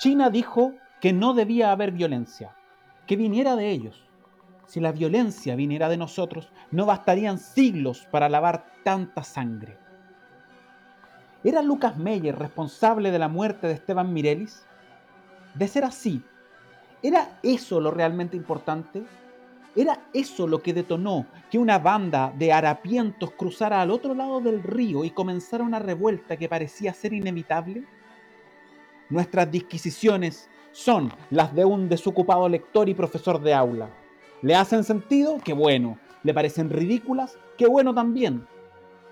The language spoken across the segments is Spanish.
China dijo que no debía haber violencia, que viniera de ellos. Si la violencia viniera de nosotros, no bastarían siglos para lavar tanta sangre. ¿Era Lucas Meyer responsable de la muerte de Esteban Mirelis? De ser así, ¿era eso lo realmente importante? ¿Era eso lo que detonó que una banda de harapientos cruzara al otro lado del río y comenzara una revuelta que parecía ser inevitable? Nuestras disquisiciones son las de un desocupado lector y profesor de aula. ¿Le hacen sentido? Qué bueno. ¿Le parecen ridículas? Qué bueno también.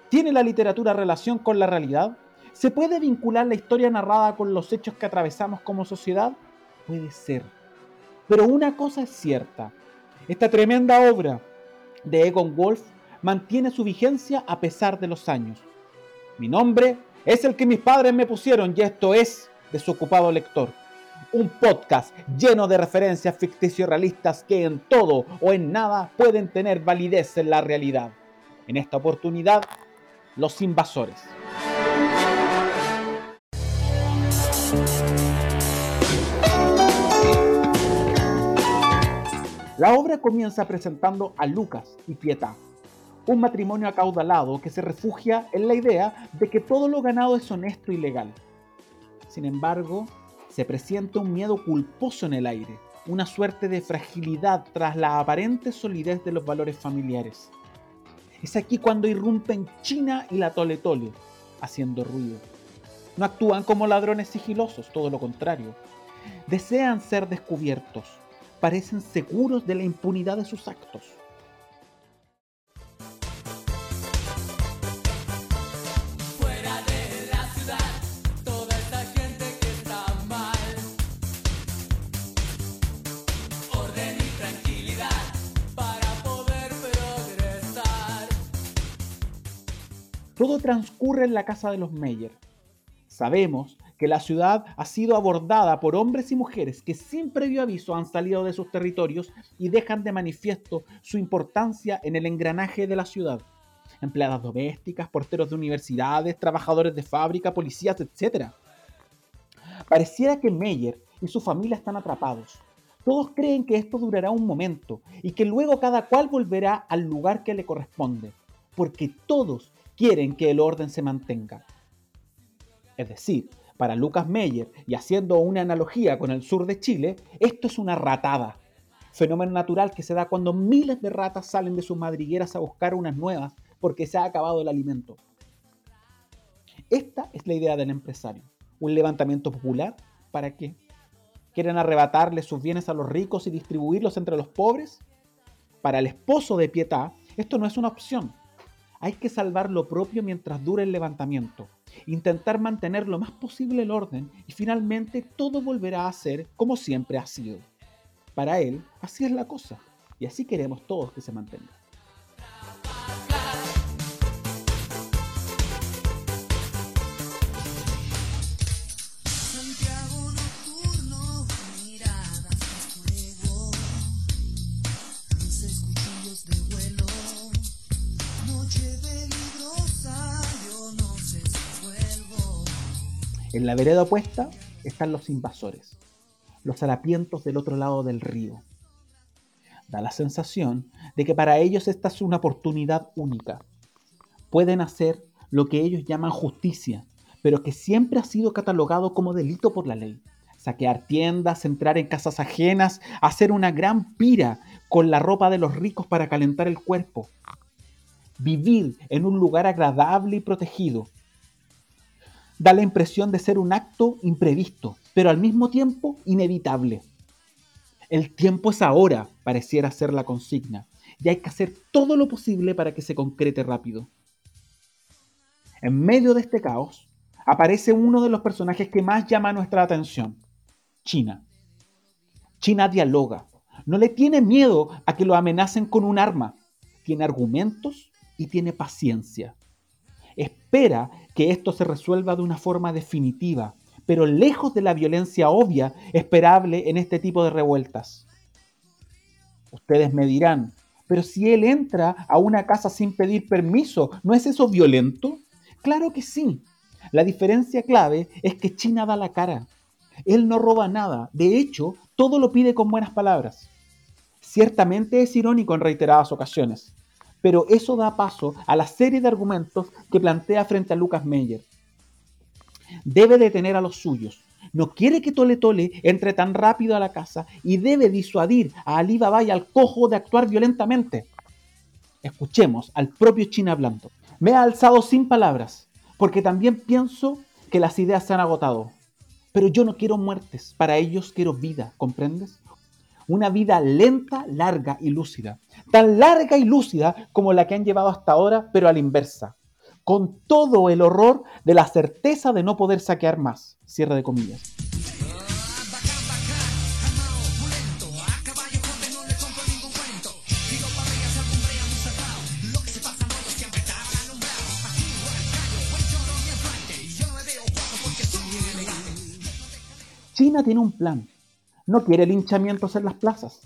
¿Tiene la literatura relación con la realidad? ¿Se puede vincular la historia narrada con los hechos que atravesamos como sociedad? Puede ser. Pero una cosa es cierta. Esta tremenda obra de Egon Wolf mantiene su vigencia a pesar de los años. Mi nombre es el que mis padres me pusieron y esto es Desocupado Lector un podcast lleno de referencias ficticios realistas que en todo o en nada pueden tener validez en la realidad. En esta oportunidad, los invasores. La obra comienza presentando a Lucas y Pietà, un matrimonio acaudalado que se refugia en la idea de que todo lo ganado es honesto y legal. Sin embargo, se presiente un miedo culposo en el aire, una suerte de fragilidad tras la aparente solidez de los valores familiares. Es aquí cuando irrumpen China y la Tole Tole, haciendo ruido. No actúan como ladrones sigilosos, todo lo contrario. Desean ser descubiertos, parecen seguros de la impunidad de sus actos. Todo transcurre en la casa de los Meyer. Sabemos que la ciudad ha sido abordada por hombres y mujeres que sin previo aviso han salido de sus territorios y dejan de manifiesto su importancia en el engranaje de la ciudad. Empleadas domésticas, porteros de universidades, trabajadores de fábrica, policías, etc. Pareciera que Meyer y su familia están atrapados. Todos creen que esto durará un momento y que luego cada cual volverá al lugar que le corresponde, porque todos quieren que el orden se mantenga. Es decir, para Lucas Meyer, y haciendo una analogía con el sur de Chile, esto es una ratada, fenómeno natural que se da cuando miles de ratas salen de sus madrigueras a buscar unas nuevas porque se ha acabado el alimento. Esta es la idea del empresario. Un levantamiento popular, ¿para qué? ¿Quieren arrebatarle sus bienes a los ricos y distribuirlos entre los pobres? Para el esposo de Pietà, esto no es una opción, hay que salvar lo propio mientras dure el levantamiento, intentar mantener lo más posible el orden y finalmente todo volverá a ser como siempre ha sido. Para él, así es la cosa y así queremos todos que se mantenga. En la vereda opuesta están los invasores, los harapientos del otro lado del río. Da la sensación de que para ellos esta es una oportunidad única. Pueden hacer lo que ellos llaman justicia, pero que siempre ha sido catalogado como delito por la ley. Saquear tiendas, entrar en casas ajenas, hacer una gran pira con la ropa de los ricos para calentar el cuerpo. Vivir en un lugar agradable y protegido, da la impresión de ser un acto imprevisto, pero al mismo tiempo inevitable. El tiempo es ahora, pareciera ser la consigna, y hay que hacer todo lo posible para que se concrete rápido. En medio de este caos, aparece uno de los personajes que más llama nuestra atención, China. China dialoga, no le tiene miedo a que lo amenacen con un arma, tiene argumentos y tiene paciencia espera que esto se resuelva de una forma definitiva, pero lejos de la violencia obvia esperable en este tipo de revueltas. Ustedes me dirán, pero si él entra a una casa sin pedir permiso, ¿no es eso violento? Claro que sí. La diferencia clave es que China da la cara. Él no roba nada, de hecho, todo lo pide con buenas palabras. Ciertamente es irónico en reiteradas ocasiones, pero eso da paso a la serie de argumentos que plantea frente a Lucas Meyer. Debe detener a los suyos, no quiere que Tole Tole entre tan rápido a la casa y debe disuadir a Ali Baba y al cojo de actuar violentamente. Escuchemos al propio China hablando. Me ha alzado sin palabras, porque también pienso que las ideas se han agotado. Pero yo no quiero muertes, para ellos quiero vida, ¿comprendes? Una vida lenta, larga y lúcida. Tan larga y lúcida como la que han llevado hasta ahora, pero a la inversa. Con todo el horror de la certeza de no poder saquear más. Cierre de comillas. China tiene un plan. No quiere linchamientos en las plazas.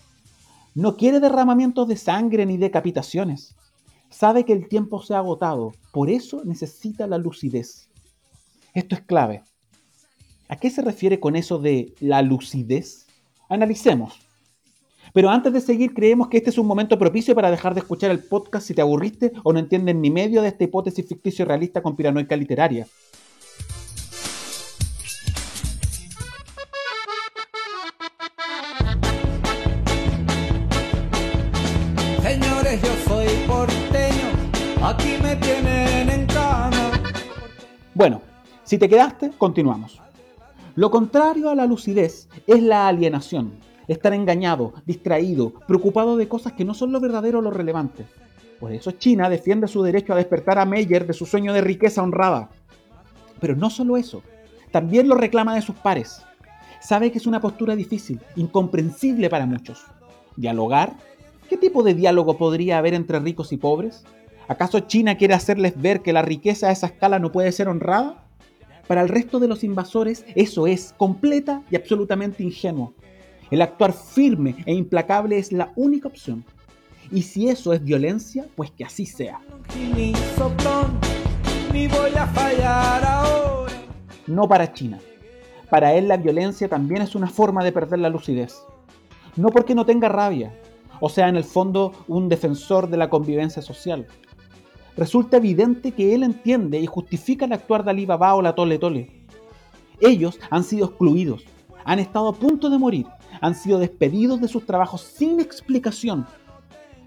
No quiere derramamientos de sangre ni decapitaciones. Sabe que el tiempo se ha agotado. Por eso necesita la lucidez. Esto es clave. ¿A qué se refiere con eso de la lucidez? Analicemos. Pero antes de seguir, creemos que este es un momento propicio para dejar de escuchar el podcast si te aburriste o no entiendes ni medio de esta hipótesis ficticio realista con piranoica literaria. Aquí me tienen en cama. Bueno, si te quedaste, continuamos. Lo contrario a la lucidez es la alienación, estar engañado, distraído, preocupado de cosas que no son lo verdadero o lo relevante. Por eso China defiende su derecho a despertar a Meyer de su sueño de riqueza honrada. Pero no solo eso, también lo reclama de sus pares. Sabe que es una postura difícil, incomprensible para muchos. ¿Dialogar? ¿Qué tipo de diálogo podría haber entre ricos y pobres? ¿Acaso China quiere hacerles ver que la riqueza a esa escala no puede ser honrada? Para el resto de los invasores eso es completa y absolutamente ingenuo. El actuar firme e implacable es la única opción. Y si eso es violencia, pues que así sea. No para China. Para él la violencia también es una forma de perder la lucidez. No porque no tenga rabia, o sea, en el fondo un defensor de la convivencia social, resulta evidente que él entiende y justifica el actuar de Ali Baba o la Tole Tole. Ellos han sido excluidos, han estado a punto de morir, han sido despedidos de sus trabajos sin explicación.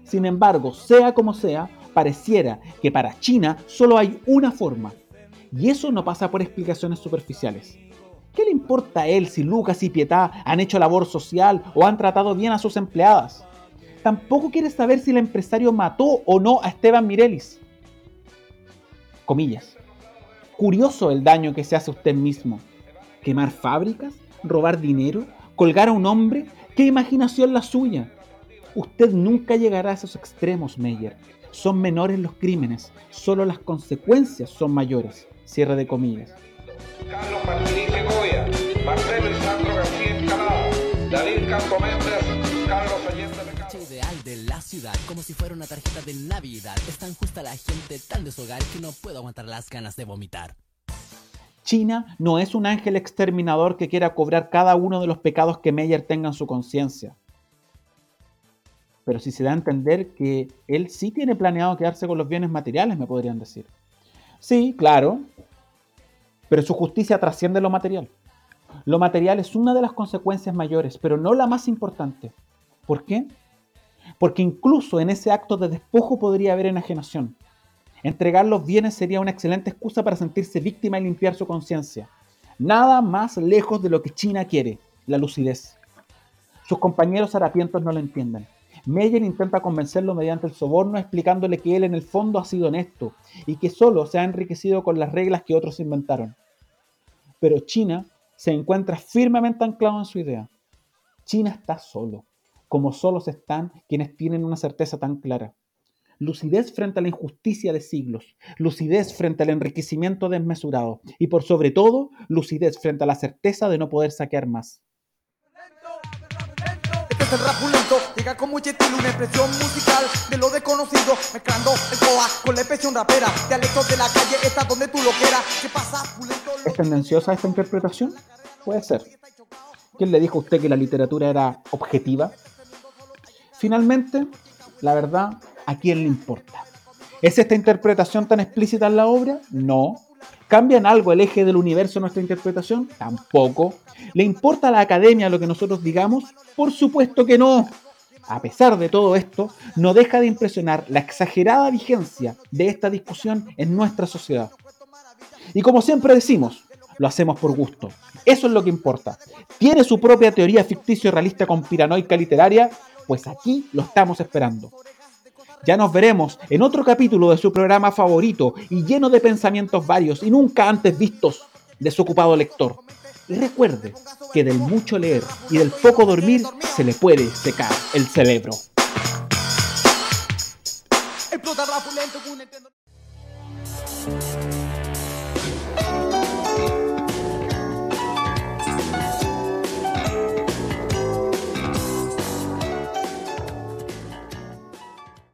Sin embargo, sea como sea, pareciera que para China solo hay una forma, y eso no pasa por explicaciones superficiales. ¿Qué le importa a él si Lucas y Pietá han hecho labor social o han tratado bien a sus empleadas? Tampoco quiere saber si el empresario mató o no a Esteban Mirelis comillas. Curioso el daño que se hace a usted mismo. Quemar fábricas, robar dinero, colgar a un hombre, qué imaginación la suya. Usted nunca llegará a esos extremos, Meyer. Son menores los crímenes, solo las consecuencias son mayores. Cierre de comillas. Carlos como si fuera una tarjeta de Navidad. Es tan justa la gente, tan deshogar que no puedo aguantar las ganas de vomitar. China no es un ángel exterminador que quiera cobrar cada uno de los pecados que Meyer tenga en su conciencia. Pero si se da a entender que él sí tiene planeado quedarse con los bienes materiales, me podrían decir. Sí, claro, pero su justicia trasciende lo material. Lo material es una de las consecuencias mayores, pero no la más importante. ¿Por qué? Porque incluso en ese acto de despojo podría haber enajenación. Entregar los bienes sería una excelente excusa para sentirse víctima y limpiar su conciencia. Nada más lejos de lo que China quiere, la lucidez. Sus compañeros harapientos no lo entienden. Meyer intenta convencerlo mediante el soborno explicándole que él en el fondo ha sido honesto y que solo se ha enriquecido con las reglas que otros inventaron. Pero China se encuentra firmemente anclado en su idea. China está solo como solos están quienes tienen una certeza tan clara. Lucidez frente a la injusticia de siglos, lucidez frente al enriquecimiento desmesurado y por sobre todo, lucidez frente a la certeza de no poder saquear más. Este es el rap llega con mucho estilo, una expresión musical de lo desconocido, mezclando el coa con la expresión rapera, de la calle, está donde tú lo quieras, ¿qué pasa? ¿Es tendenciosa esta interpretación? Puede ser. ¿Quién le dijo a usted que la literatura era objetiva? Finalmente, la verdad, ¿a quién le importa? ¿Es esta interpretación tan explícita en la obra? No. ¿Cambia en algo el eje del universo nuestra interpretación? Tampoco. ¿Le importa a la academia lo que nosotros digamos? Por supuesto que no. A pesar de todo esto, no deja de impresionar la exagerada vigencia de esta discusión en nuestra sociedad. Y como siempre decimos, lo hacemos por gusto. Eso es lo que importa. ¿Tiene su propia teoría ficticio realista con piranoica literaria? Pues aquí lo estamos esperando. Ya nos veremos en otro capítulo de su programa favorito y lleno de pensamientos varios y nunca antes vistos de su ocupado lector. Y recuerde que del mucho leer y del poco dormir se le puede secar el cerebro.